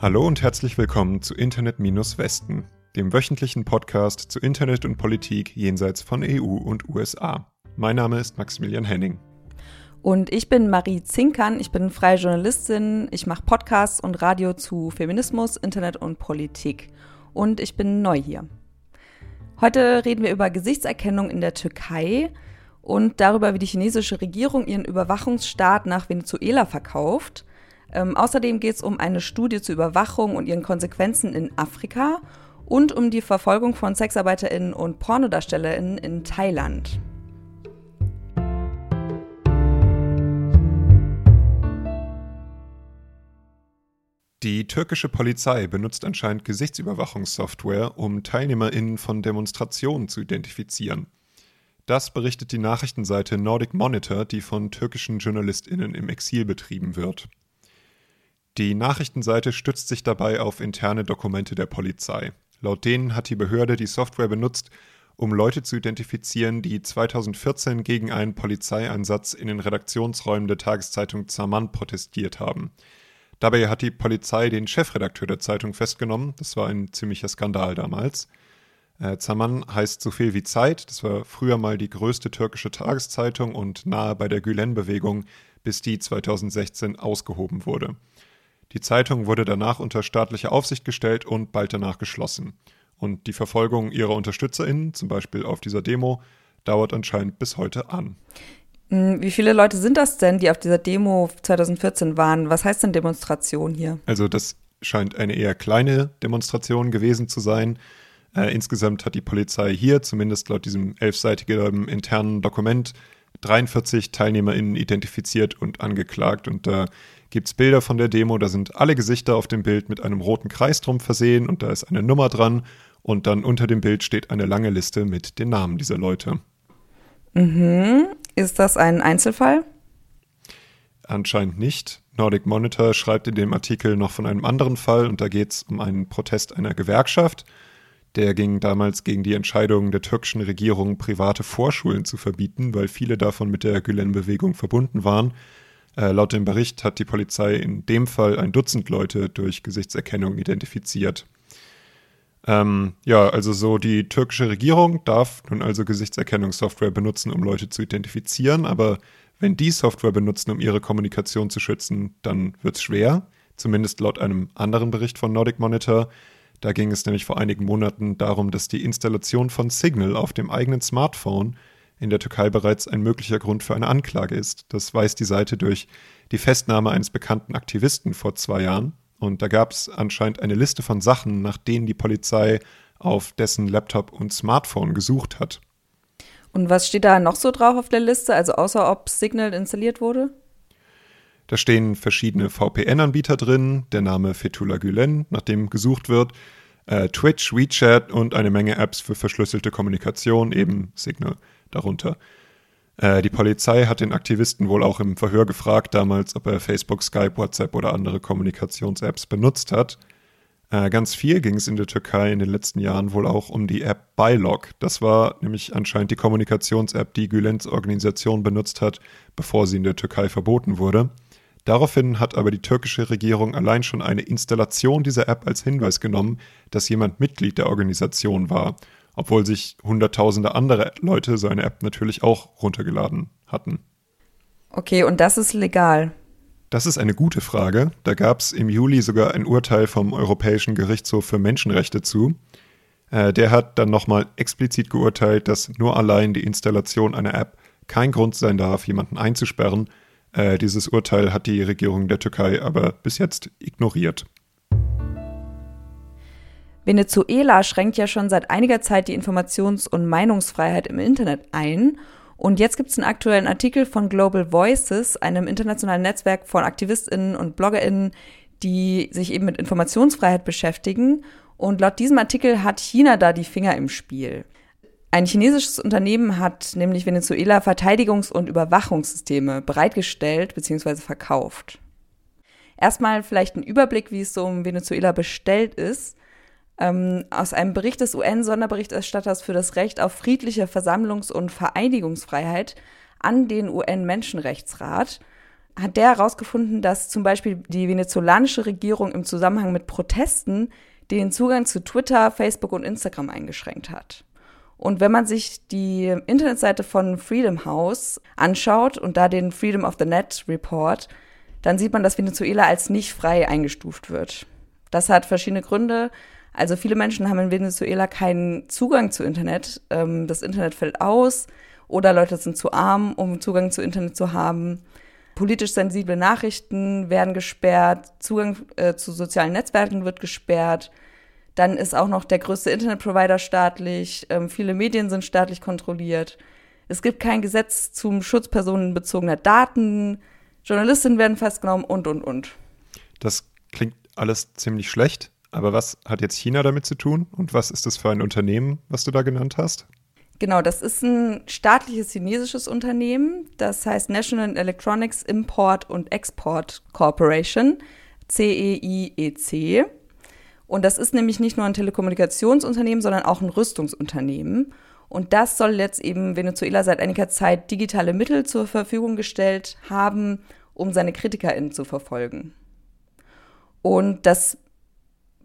Hallo und herzlich willkommen zu Internet-Westen, dem wöchentlichen Podcast zu Internet und Politik jenseits von EU und USA. Mein Name ist Maximilian Henning. Und ich bin Marie Zinkern, ich bin freie Journalistin, ich mache Podcasts und Radio zu Feminismus, Internet und Politik. Und ich bin neu hier. Heute reden wir über Gesichtserkennung in der Türkei und darüber, wie die chinesische Regierung ihren Überwachungsstaat nach Venezuela verkauft. Ähm, außerdem geht es um eine Studie zur Überwachung und ihren Konsequenzen in Afrika und um die Verfolgung von SexarbeiterInnen und PornodarstellerInnen in Thailand. Die türkische Polizei benutzt anscheinend Gesichtsüberwachungssoftware, um TeilnehmerInnen von Demonstrationen zu identifizieren. Das berichtet die Nachrichtenseite Nordic Monitor, die von türkischen JournalistInnen im Exil betrieben wird. Die Nachrichtenseite stützt sich dabei auf interne Dokumente der Polizei. Laut denen hat die Behörde die Software benutzt, um Leute zu identifizieren, die 2014 gegen einen Polizeieinsatz in den Redaktionsräumen der Tageszeitung Zaman protestiert haben. Dabei hat die Polizei den Chefredakteur der Zeitung festgenommen. Das war ein ziemlicher Skandal damals. Äh, Zaman heißt so viel wie Zeit. Das war früher mal die größte türkische Tageszeitung und nahe bei der Gülen-Bewegung, bis die 2016 ausgehoben wurde. Die Zeitung wurde danach unter staatliche Aufsicht gestellt und bald danach geschlossen. Und die Verfolgung ihrer UnterstützerInnen, zum Beispiel auf dieser Demo, dauert anscheinend bis heute an. Hm, wie viele Leute sind das denn, die auf dieser Demo 2014 waren? Was heißt denn Demonstration hier? Also das scheint eine eher kleine Demonstration gewesen zu sein. Äh, insgesamt hat die Polizei hier, zumindest laut diesem elfseitigen internen Dokument, 43 TeilnehmerInnen identifiziert und angeklagt. Und da gibt es Bilder von der Demo, da sind alle Gesichter auf dem Bild mit einem roten Kreis drum versehen und da ist eine Nummer dran. Und dann unter dem Bild steht eine lange Liste mit den Namen dieser Leute. Mhm. Ist das ein Einzelfall? Anscheinend nicht. Nordic Monitor schreibt in dem Artikel noch von einem anderen Fall und da geht es um einen Protest einer Gewerkschaft. Der ging damals gegen die Entscheidung der türkischen Regierung, private Vorschulen zu verbieten, weil viele davon mit der Gülen-Bewegung verbunden waren. Äh, laut dem Bericht hat die Polizei in dem Fall ein Dutzend Leute durch Gesichtserkennung identifiziert. Ähm, ja, also so die türkische Regierung darf nun also Gesichtserkennungssoftware benutzen, um Leute zu identifizieren, aber wenn die Software benutzen, um ihre Kommunikation zu schützen, dann wird es schwer, zumindest laut einem anderen Bericht von Nordic Monitor. Da ging es nämlich vor einigen Monaten darum, dass die Installation von Signal auf dem eigenen Smartphone in der Türkei bereits ein möglicher Grund für eine Anklage ist. Das weiß die Seite durch die Festnahme eines bekannten Aktivisten vor zwei Jahren. Und da gab es anscheinend eine Liste von Sachen, nach denen die Polizei auf dessen Laptop und Smartphone gesucht hat. Und was steht da noch so drauf auf der Liste, also außer ob Signal installiert wurde? Da stehen verschiedene VPN-Anbieter drin, der Name Fethullah Gülen, nach dem gesucht wird, äh, Twitch, WeChat und eine Menge Apps für verschlüsselte Kommunikation, eben Signal darunter. Äh, die Polizei hat den Aktivisten wohl auch im Verhör gefragt damals, ob er Facebook, Skype, WhatsApp oder andere Kommunikations-Apps benutzt hat. Äh, ganz viel ging es in der Türkei in den letzten Jahren wohl auch um die App Bylog. Das war nämlich anscheinend die Kommunikations-App, die Gülens Organisation benutzt hat, bevor sie in der Türkei verboten wurde. Daraufhin hat aber die türkische Regierung allein schon eine Installation dieser App als Hinweis genommen, dass jemand Mitglied der Organisation war obwohl sich hunderttausende andere Leute so eine App natürlich auch runtergeladen hatten. Okay, und das ist legal? Das ist eine gute Frage. Da gab es im Juli sogar ein Urteil vom Europäischen Gerichtshof für Menschenrechte zu. Äh, der hat dann nochmal explizit geurteilt, dass nur allein die Installation einer App kein Grund sein darf, jemanden einzusperren. Äh, dieses Urteil hat die Regierung der Türkei aber bis jetzt ignoriert. Venezuela schränkt ja schon seit einiger Zeit die Informations- und Meinungsfreiheit im Internet ein. Und jetzt gibt es einen aktuellen Artikel von Global Voices, einem internationalen Netzwerk von AktivistInnen und BloggerInnen, die sich eben mit Informationsfreiheit beschäftigen. Und laut diesem Artikel hat China da die Finger im Spiel. Ein chinesisches Unternehmen hat nämlich Venezuela Verteidigungs- und Überwachungssysteme bereitgestellt bzw. verkauft. Erstmal vielleicht ein Überblick, wie es so um Venezuela bestellt ist ähm, aus einem Bericht des UN-Sonderberichterstatters für das Recht auf friedliche Versammlungs- und Vereinigungsfreiheit an den UN-Menschenrechtsrat hat der herausgefunden, dass zum Beispiel die venezolanische Regierung im Zusammenhang mit Protesten den Zugang zu Twitter, Facebook und Instagram eingeschränkt hat. Und wenn man sich die Internetseite von Freedom House anschaut und da den Freedom of the Net Report, dann sieht man, dass Venezuela als nicht frei eingestuft wird. Das hat verschiedene Gründe. Also viele Menschen haben in Venezuela keinen Zugang zu Internet. Ähm, das Internet fällt aus oder Leute sind zu arm, um Zugang zu Internet zu haben. Politisch sensible Nachrichten werden gesperrt, Zugang äh, zu sozialen Netzwerken wird gesperrt. Dann ist auch noch der größte Internetprovider staatlich. Ähm, viele Medien sind staatlich kontrolliert. Es gibt kein Gesetz zum Schutz personenbezogener Daten. Journalistinnen werden festgenommen und, und, und. Das klingt alles ziemlich schlecht. Aber was hat jetzt China damit zu tun? Und was ist das für ein Unternehmen, was du da genannt hast? Genau, das ist ein staatliches chinesisches Unternehmen. Das heißt National Electronics Import und Export Corporation, CEIEC. E und das ist nämlich nicht nur ein Telekommunikationsunternehmen, sondern auch ein Rüstungsunternehmen. Und das soll jetzt eben Venezuela seit einiger Zeit digitale Mittel zur Verfügung gestellt haben, um seine KritikerInnen zu verfolgen. Und das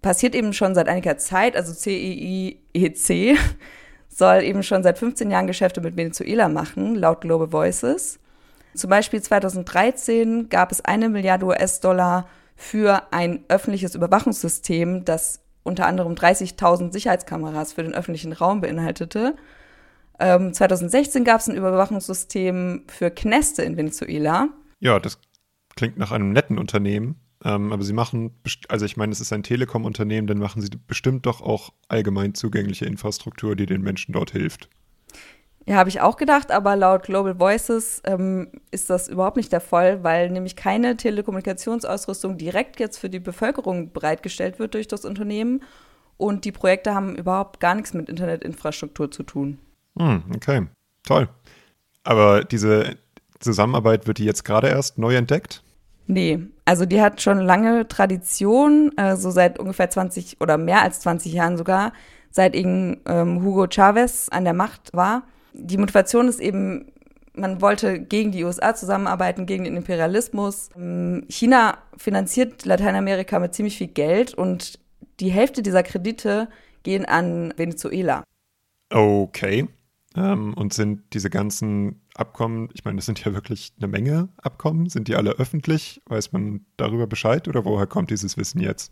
passiert eben schon seit einiger Zeit, also CEIEC e soll eben schon seit 15 Jahren Geschäfte mit Venezuela machen, laut Global Voices. Zum Beispiel 2013 gab es eine Milliarde US-Dollar für ein öffentliches Überwachungssystem, das unter anderem 30.000 Sicherheitskameras für den öffentlichen Raum beinhaltete. Ähm, 2016 gab es ein Überwachungssystem für Kneste in Venezuela. Ja, das klingt nach einem netten Unternehmen. Ähm, aber sie machen, also ich meine, es ist ein Telekom-Unternehmen, dann machen sie bestimmt doch auch allgemein zugängliche Infrastruktur, die den Menschen dort hilft. Ja, habe ich auch gedacht, aber laut Global Voices ähm, ist das überhaupt nicht der Fall, weil nämlich keine Telekommunikationsausrüstung direkt jetzt für die Bevölkerung bereitgestellt wird durch das Unternehmen und die Projekte haben überhaupt gar nichts mit Internetinfrastruktur zu tun. Hm, okay, toll. Aber diese Zusammenarbeit wird die jetzt gerade erst neu entdeckt? Nee, also die hat schon lange Tradition, äh, so seit ungefähr 20 oder mehr als 20 Jahren sogar, seit eben ähm, Hugo Chavez an der Macht war die Motivation ist eben, man wollte gegen die USA zusammenarbeiten, gegen den Imperialismus. Ähm, China finanziert Lateinamerika mit ziemlich viel Geld und die Hälfte dieser Kredite gehen an Venezuela. Okay. Ähm, und sind diese ganzen Abkommen, ich meine, das sind ja wirklich eine Menge Abkommen, sind die alle öffentlich? Weiß man darüber Bescheid oder woher kommt dieses Wissen jetzt?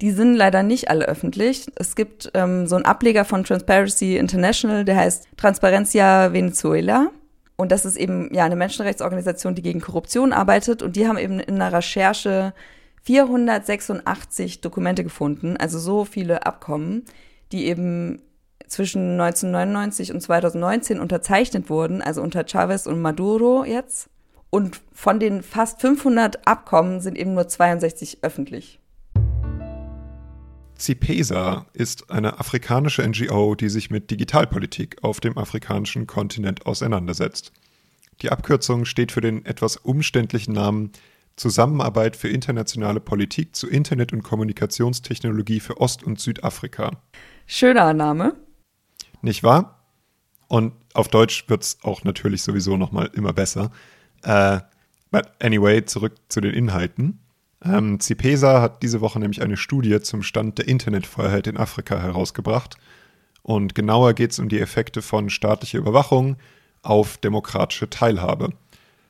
Die sind leider nicht alle öffentlich. Es gibt ähm, so einen Ableger von Transparency International, der heißt Transparencia Venezuela. Und das ist eben ja eine Menschenrechtsorganisation, die gegen Korruption arbeitet. Und die haben eben in einer Recherche 486 Dokumente gefunden, also so viele Abkommen, die eben zwischen 1999 und 2019 unterzeichnet wurden, also unter Chavez und Maduro jetzt. Und von den fast 500 Abkommen sind eben nur 62 öffentlich. CIPESA ist eine afrikanische NGO, die sich mit Digitalpolitik auf dem afrikanischen Kontinent auseinandersetzt. Die Abkürzung steht für den etwas umständlichen Namen Zusammenarbeit für internationale Politik zu Internet- und Kommunikationstechnologie für Ost- und Südafrika. Schöner Name. Nicht wahr? Und auf Deutsch wird es auch natürlich sowieso nochmal immer besser. Äh, but anyway, zurück zu den Inhalten. Ähm, CIPESA hat diese Woche nämlich eine Studie zum Stand der Internetfreiheit in Afrika herausgebracht. Und genauer geht es um die Effekte von staatlicher Überwachung auf demokratische Teilhabe.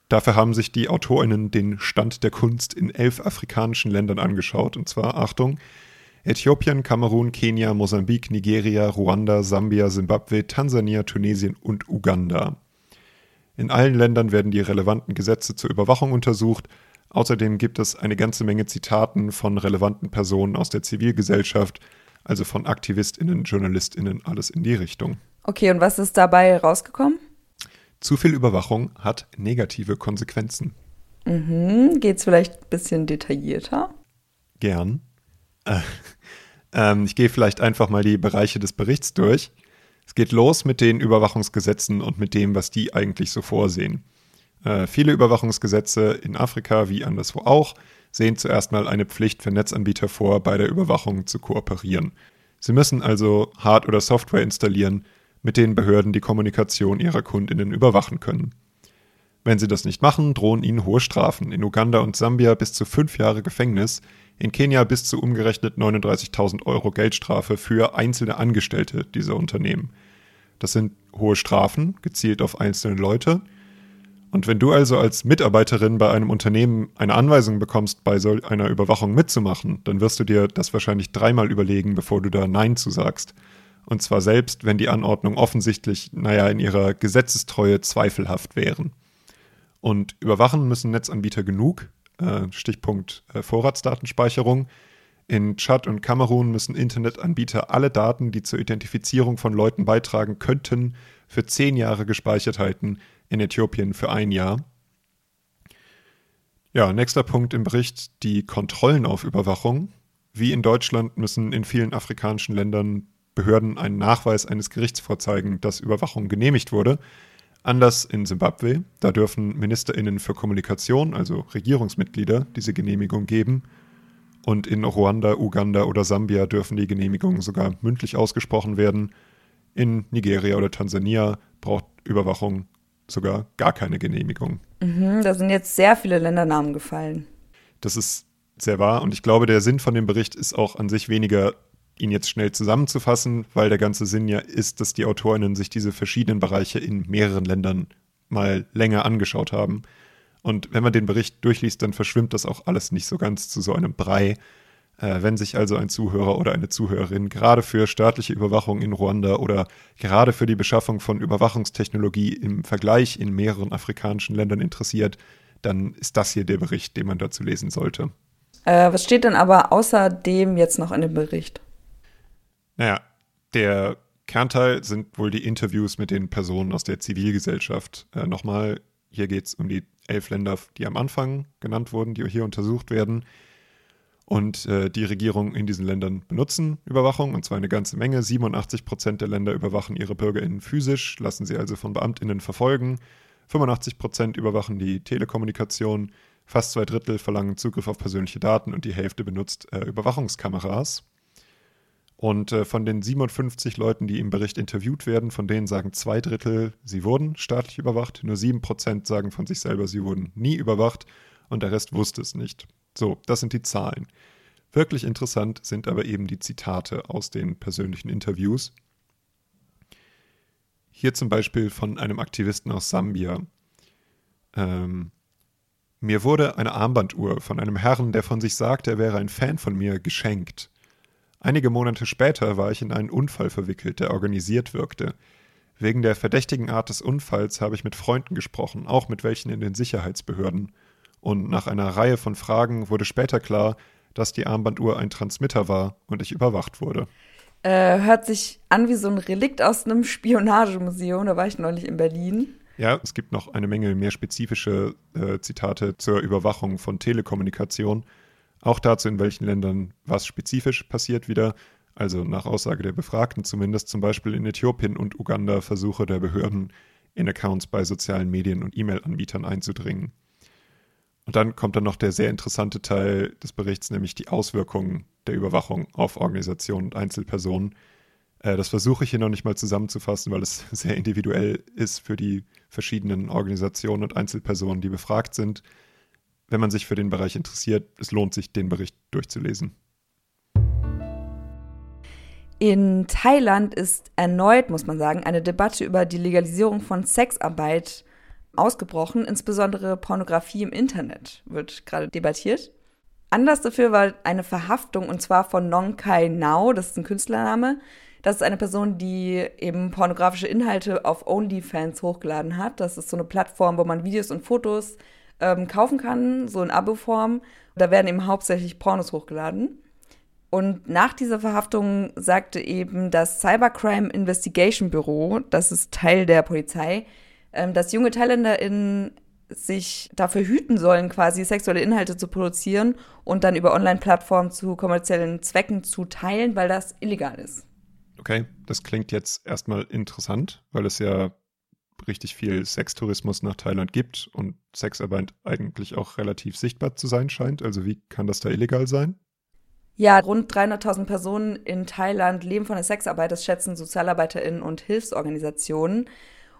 Dafür haben sich die AutorInnen den Stand der Kunst in elf afrikanischen Ländern angeschaut. Und zwar, Achtung, Äthiopien, Kamerun, Kenia, Mosambik, Nigeria, Ruanda, Sambia, Simbabwe, Tansania, Tunesien und Uganda. In allen Ländern werden die relevanten Gesetze zur Überwachung untersucht Außerdem gibt es eine ganze Menge Zitaten von relevanten Personen aus der Zivilgesellschaft, also von AktivistInnen, JournalistInnen, alles in die Richtung. Okay, und was ist dabei rausgekommen? Zu viel Überwachung hat negative Konsequenzen. Mhm. Geht es vielleicht ein bisschen detaillierter? Gern. Äh, äh, ich gehe vielleicht einfach mal die Bereiche des Berichts durch. Es geht los mit den Überwachungsgesetzen und mit dem, was die eigentlich so vorsehen. Äh, viele Überwachungsgesetze in Afrika wie anderswo auch sehen zuerst mal eine Pflicht für Netzanbieter vor, bei der Überwachung zu kooperieren. Sie müssen also Hard- oder Software installieren, mit denen Behörden die Kommunikation ihrer Kundinnen überwachen können. Wenn sie das nicht machen, drohen ihnen hohe Strafen. In Uganda und Sambia bis zu fünf Jahre Gefängnis, in Kenia bis zu umgerechnet 39.000 Euro Geldstrafe für einzelne Angestellte dieser Unternehmen. Das sind hohe Strafen, gezielt auf einzelne Leute. Und wenn du also als Mitarbeiterin bei einem Unternehmen eine Anweisung bekommst, bei so einer Überwachung mitzumachen, dann wirst du dir das wahrscheinlich dreimal überlegen, bevor du da Nein zu sagst. Und zwar selbst, wenn die Anordnung offensichtlich, naja, in ihrer Gesetzestreue zweifelhaft wären. Und überwachen müssen Netzanbieter genug, Stichpunkt äh, Vorratsdatenspeicherung. In Tschad und Kamerun müssen Internetanbieter alle Daten, die zur Identifizierung von Leuten beitragen könnten, für zehn Jahre gespeichert halten, in Äthiopien für ein Jahr. Ja, nächster Punkt im Bericht, die Kontrollen auf Überwachung. Wie in Deutschland müssen in vielen afrikanischen Ländern Behörden einen Nachweis eines Gerichts vorzeigen, dass Überwachung genehmigt wurde. Anders in Simbabwe, da dürfen Ministerinnen für Kommunikation, also Regierungsmitglieder, diese Genehmigung geben. Und in Ruanda, Uganda oder Sambia dürfen die Genehmigungen sogar mündlich ausgesprochen werden. In Nigeria oder Tansania braucht Überwachung sogar gar keine Genehmigung. Mhm, da sind jetzt sehr viele Ländernamen gefallen. Das ist sehr wahr und ich glaube, der Sinn von dem Bericht ist auch an sich weniger ihn jetzt schnell zusammenzufassen, weil der ganze Sinn ja ist, dass die Autorinnen sich diese verschiedenen Bereiche in mehreren Ländern mal länger angeschaut haben. Und wenn man den Bericht durchliest, dann verschwimmt das auch alles nicht so ganz zu so einem Brei. Äh, wenn sich also ein Zuhörer oder eine Zuhörerin gerade für staatliche Überwachung in Ruanda oder gerade für die Beschaffung von Überwachungstechnologie im Vergleich in mehreren afrikanischen Ländern interessiert, dann ist das hier der Bericht, den man dazu lesen sollte. Äh, was steht denn aber außerdem jetzt noch in dem Bericht? Naja, der Kernteil sind wohl die Interviews mit den Personen aus der Zivilgesellschaft. Äh, Nochmal, hier geht es um die elf Länder, die am Anfang genannt wurden, die hier untersucht werden. Und äh, die Regierungen in diesen Ländern benutzen Überwachung, und zwar eine ganze Menge. 87 Prozent der Länder überwachen ihre BürgerInnen physisch, lassen sie also von BeamtInnen verfolgen. 85 Prozent überwachen die Telekommunikation. Fast zwei Drittel verlangen Zugriff auf persönliche Daten und die Hälfte benutzt äh, Überwachungskameras. Und äh, von den 57 Leuten, die im Bericht interviewt werden, von denen sagen zwei Drittel, sie wurden staatlich überwacht. Nur sieben Prozent sagen von sich selber, sie wurden nie überwacht und der Rest wusste es nicht. So, das sind die Zahlen. Wirklich interessant sind aber eben die Zitate aus den persönlichen Interviews. Hier zum Beispiel von einem Aktivisten aus Sambia. Ähm, mir wurde eine Armbanduhr von einem Herrn, der von sich sagt, er wäre ein Fan von mir, geschenkt. Einige Monate später war ich in einen Unfall verwickelt, der organisiert wirkte. Wegen der verdächtigen Art des Unfalls habe ich mit Freunden gesprochen, auch mit welchen in den Sicherheitsbehörden. Und nach einer Reihe von Fragen wurde später klar, dass die Armbanduhr ein Transmitter war und ich überwacht wurde. Äh, hört sich an wie so ein Relikt aus einem Spionagemuseum. Da war ich neulich in Berlin. Ja, es gibt noch eine Menge mehr spezifische äh, Zitate zur Überwachung von Telekommunikation. Auch dazu, in welchen Ländern was spezifisch passiert wieder. Also nach Aussage der Befragten zumindest zum Beispiel in Äthiopien und Uganda Versuche der Behörden, in Accounts bei sozialen Medien und E-Mail-Anbietern einzudringen. Und dann kommt dann noch der sehr interessante Teil des Berichts, nämlich die Auswirkungen der Überwachung auf Organisationen und Einzelpersonen. Äh, das versuche ich hier noch nicht mal zusammenzufassen, weil es sehr individuell ist für die verschiedenen Organisationen und Einzelpersonen, die befragt sind wenn man sich für den Bereich interessiert, es lohnt sich, den Bericht durchzulesen. In Thailand ist erneut, muss man sagen, eine Debatte über die Legalisierung von Sexarbeit ausgebrochen. Insbesondere Pornografie im Internet wird gerade debattiert. Anlass dafür war eine Verhaftung und zwar von Nong Kai Nao, das ist ein Künstlername. Das ist eine Person, die eben pornografische Inhalte auf OnlyFans hochgeladen hat. Das ist so eine Plattform, wo man Videos und Fotos ähm, kaufen kann, so in Abo-Form. Da werden eben hauptsächlich Pornos hochgeladen. Und nach dieser Verhaftung sagte eben das Cybercrime Investigation Büro, das ist Teil der Polizei, ähm, dass junge ThailänderInnen sich dafür hüten sollen, quasi sexuelle Inhalte zu produzieren und dann über Online-Plattformen zu kommerziellen Zwecken zu teilen, weil das illegal ist. Okay, das klingt jetzt erstmal interessant, weil es ja richtig viel Sextourismus nach Thailand gibt und Sexarbeit eigentlich auch relativ sichtbar zu sein scheint. Also wie kann das da illegal sein? Ja, rund 300.000 Personen in Thailand leben von der Sexarbeit, das schätzen SozialarbeiterInnen und Hilfsorganisationen.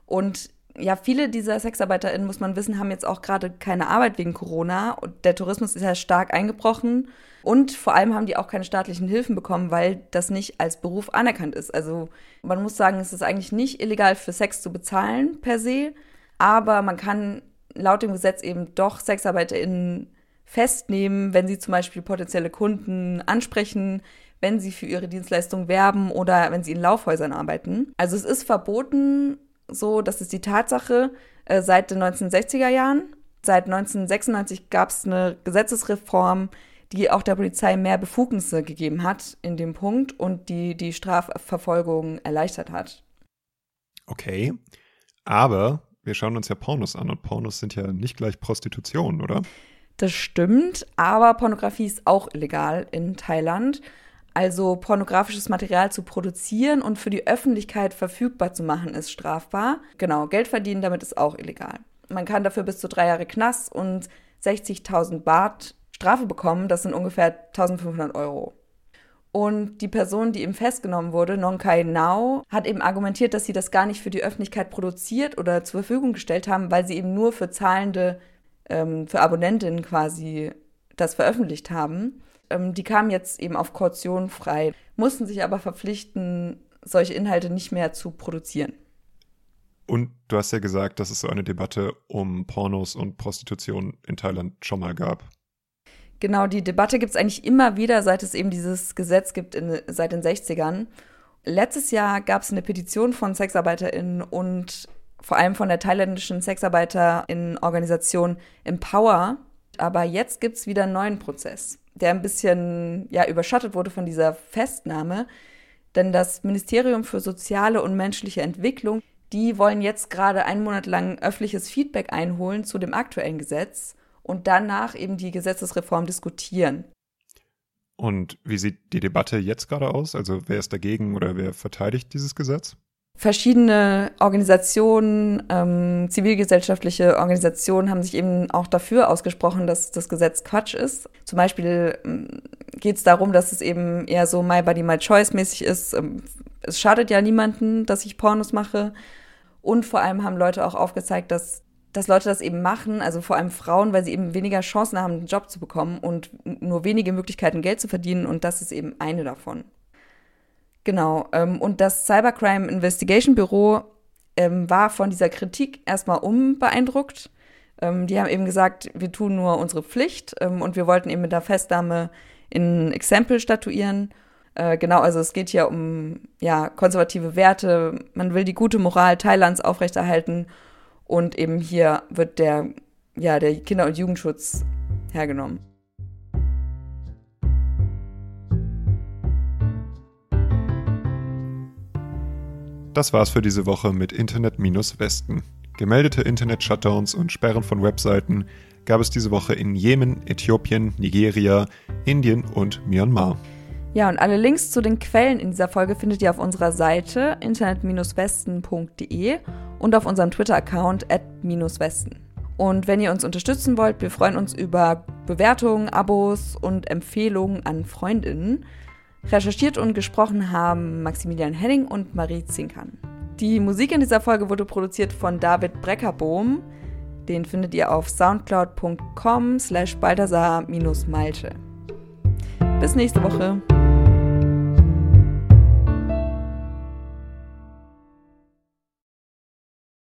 Und ja, viele dieser SexarbeiterInnen, muss man wissen, haben jetzt auch gerade keine Arbeit wegen Corona. Und der Tourismus ist ja stark eingebrochen. Und vor allem haben die auch keine staatlichen Hilfen bekommen, weil das nicht als Beruf anerkannt ist. Also man muss sagen, es ist eigentlich nicht illegal für Sex zu bezahlen per se, aber man kann laut dem Gesetz eben doch SexarbeiterInnen festnehmen, wenn sie zum Beispiel potenzielle Kunden ansprechen, wenn sie für ihre Dienstleistung werben oder wenn sie in Laufhäusern arbeiten. Also es ist verboten, so, das ist die Tatsache, äh, seit den 1960er Jahren. Seit 1996 gab es eine Gesetzesreform, die auch der Polizei mehr Befugnisse gegeben hat in dem Punkt und die die Strafverfolgung erleichtert hat. Okay, aber wir schauen uns ja Pornos an und Pornos sind ja nicht gleich Prostitution, oder? Das stimmt, aber Pornografie ist auch illegal in Thailand. Also pornografisches Material zu produzieren und für die Öffentlichkeit verfügbar zu machen, ist strafbar. Genau, Geld verdienen damit ist auch illegal. Man kann dafür bis zu drei Jahre Knast und 60.000 Baht Strafe bekommen. Das sind ungefähr 1.500 Euro. Und die Person, die eben festgenommen wurde, Nonkai Nao, hat eben argumentiert, dass sie das gar nicht für die Öffentlichkeit produziert oder zur Verfügung gestellt haben, weil sie eben nur für zahlende, ähm, für Abonnentinnen quasi das veröffentlicht haben. Ähm, die kamen jetzt eben auf Kaution frei, mussten sich aber verpflichten, solche Inhalte nicht mehr zu produzieren. Und du hast ja gesagt, dass es so eine Debatte um Pornos und Prostitution in Thailand schon mal gab. Genau, die Debatte gibt es eigentlich immer wieder, seit es eben dieses Gesetz gibt, in, seit den 60ern. Letztes Jahr gab es eine Petition von SexarbeiterInnen und vor allem von der thailändischen SexarbeiterInnen-Organisation Empower. Aber jetzt gibt es wieder einen neuen Prozess, der ein bisschen ja, überschattet wurde von dieser Festnahme. Denn das Ministerium für soziale und menschliche Entwicklung, die wollen jetzt gerade einen Monat lang öffentliches Feedback einholen zu dem aktuellen Gesetz und danach eben die Gesetzesreform diskutieren. Und wie sieht die Debatte jetzt gerade aus? Also wer ist dagegen oder wer verteidigt dieses Gesetz? Verschiedene Organisationen, ähm, zivilgesellschaftliche Organisationen haben sich eben auch dafür ausgesprochen, dass das Gesetz Quatsch ist. Zum Beispiel ähm, geht es darum, dass es eben eher so My Body, My Choice mäßig ist. Ähm, es schadet ja niemanden, dass ich Pornos mache. Und vor allem haben Leute auch aufgezeigt, dass dass Leute das eben machen, also vor allem Frauen, weil sie eben weniger Chancen haben, einen Job zu bekommen und nur wenige Möglichkeiten, Geld zu verdienen und das ist eben eine davon. Genau, ähm, und das Cybercrime Investigation Büro ähm, war von dieser Kritik erstmal unbeeindruckt. Ähm, die haben eben gesagt, wir tun nur unsere Pflicht ähm, und wir wollten eben mit der Festnahme in Exempel statuieren. Äh, genau, also es geht hier um ja, konservative Werte, man will die gute Moral Thailands aufrechterhalten und eben hier wird der, ja, der Kinder- und Jugendschutz hergenommen. Das war's für diese Woche mit Internet-Westen. Gemeldete Internet-Shutdowns und Sperren von Webseiten gab es diese Woche in Jemen, Äthiopien, Nigeria, Indien und Myanmar. Ja, und alle Links zu den Quellen in dieser Folge findet ihr auf unserer Seite internet-westen.de und auf unserem Twitter-Account at-westen. Und wenn ihr uns unterstützen wollt, wir freuen uns über Bewertungen, Abos und Empfehlungen an Freundinnen. Recherchiert und gesprochen haben Maximilian Henning und Marie Zinkern. Die Musik in dieser Folge wurde produziert von David Breckerbohm. Den findet ihr auf soundcloud.com slash balthasar-malte. Bis nächste Woche.